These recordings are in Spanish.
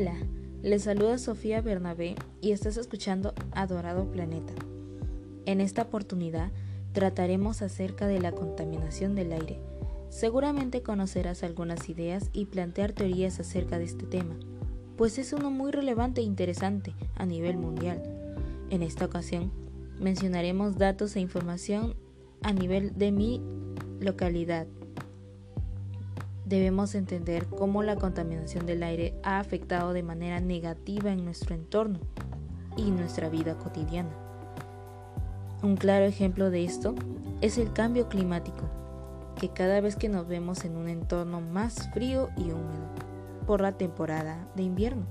Hola, les saluda Sofía Bernabé y estás escuchando Adorado Planeta. En esta oportunidad trataremos acerca de la contaminación del aire. Seguramente conocerás algunas ideas y plantear teorías acerca de este tema, pues es uno muy relevante e interesante a nivel mundial. En esta ocasión mencionaremos datos e información a nivel de mi localidad debemos entender cómo la contaminación del aire ha afectado de manera negativa en nuestro entorno y nuestra vida cotidiana. Un claro ejemplo de esto es el cambio climático, que cada vez que nos vemos en un entorno más frío y húmedo por la temporada de invierno,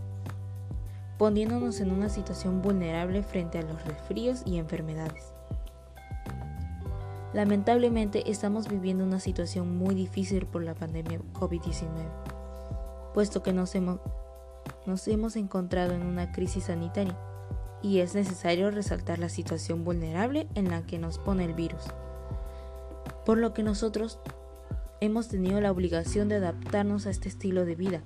poniéndonos en una situación vulnerable frente a los resfríos y enfermedades. Lamentablemente estamos viviendo una situación muy difícil por la pandemia COVID-19, puesto que nos hemos, nos hemos encontrado en una crisis sanitaria y es necesario resaltar la situación vulnerable en la que nos pone el virus, por lo que nosotros hemos tenido la obligación de adaptarnos a este estilo de vida,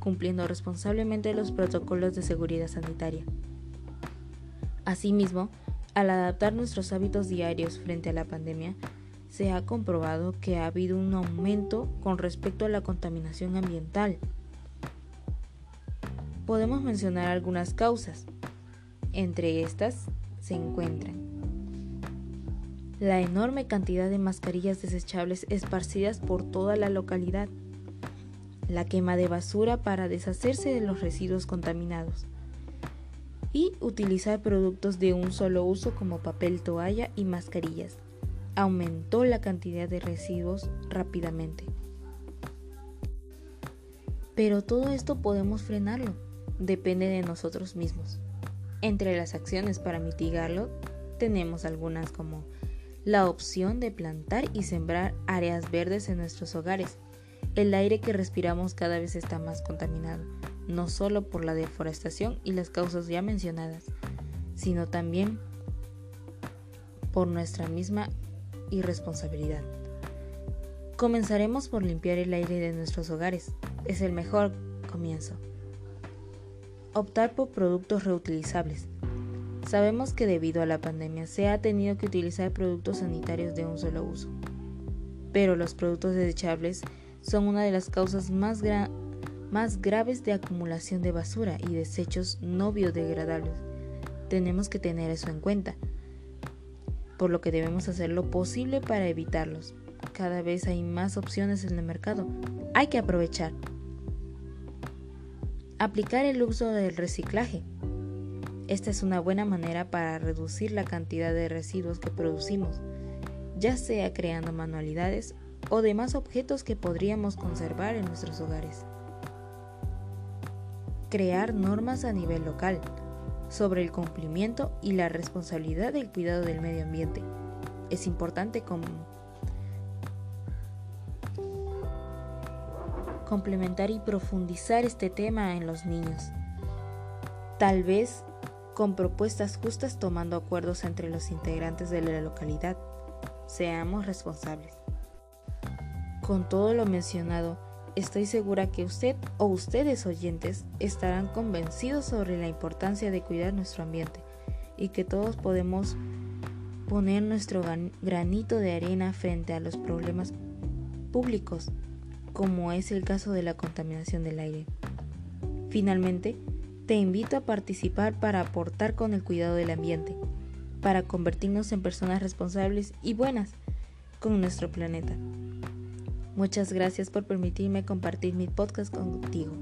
cumpliendo responsablemente los protocolos de seguridad sanitaria. Asimismo, al adaptar nuestros hábitos diarios frente a la pandemia, se ha comprobado que ha habido un aumento con respecto a la contaminación ambiental. Podemos mencionar algunas causas. Entre estas se encuentran la enorme cantidad de mascarillas desechables esparcidas por toda la localidad, la quema de basura para deshacerse de los residuos contaminados, y utilizar productos de un solo uso como papel toalla y mascarillas. Aumentó la cantidad de residuos rápidamente. Pero todo esto podemos frenarlo, depende de nosotros mismos. Entre las acciones para mitigarlo tenemos algunas como la opción de plantar y sembrar áreas verdes en nuestros hogares. El aire que respiramos cada vez está más contaminado no solo por la deforestación y las causas ya mencionadas, sino también por nuestra misma irresponsabilidad. Comenzaremos por limpiar el aire de nuestros hogares. Es el mejor comienzo. Optar por productos reutilizables. Sabemos que debido a la pandemia se ha tenido que utilizar productos sanitarios de un solo uso, pero los productos desechables son una de las causas más, grandes más graves de acumulación de basura y desechos no biodegradables. Tenemos que tener eso en cuenta, por lo que debemos hacer lo posible para evitarlos. Cada vez hay más opciones en el mercado. Hay que aprovechar. Aplicar el uso del reciclaje. Esta es una buena manera para reducir la cantidad de residuos que producimos, ya sea creando manualidades o demás objetos que podríamos conservar en nuestros hogares crear normas a nivel local sobre el cumplimiento y la responsabilidad del cuidado del medio ambiente. Es importante complementar y profundizar este tema en los niños. Tal vez con propuestas justas tomando acuerdos entre los integrantes de la localidad. Seamos responsables. Con todo lo mencionado, Estoy segura que usted o ustedes oyentes estarán convencidos sobre la importancia de cuidar nuestro ambiente y que todos podemos poner nuestro granito de arena frente a los problemas públicos, como es el caso de la contaminación del aire. Finalmente, te invito a participar para aportar con el cuidado del ambiente, para convertirnos en personas responsables y buenas con nuestro planeta. Muchas gracias por permitirme compartir mi podcast contigo.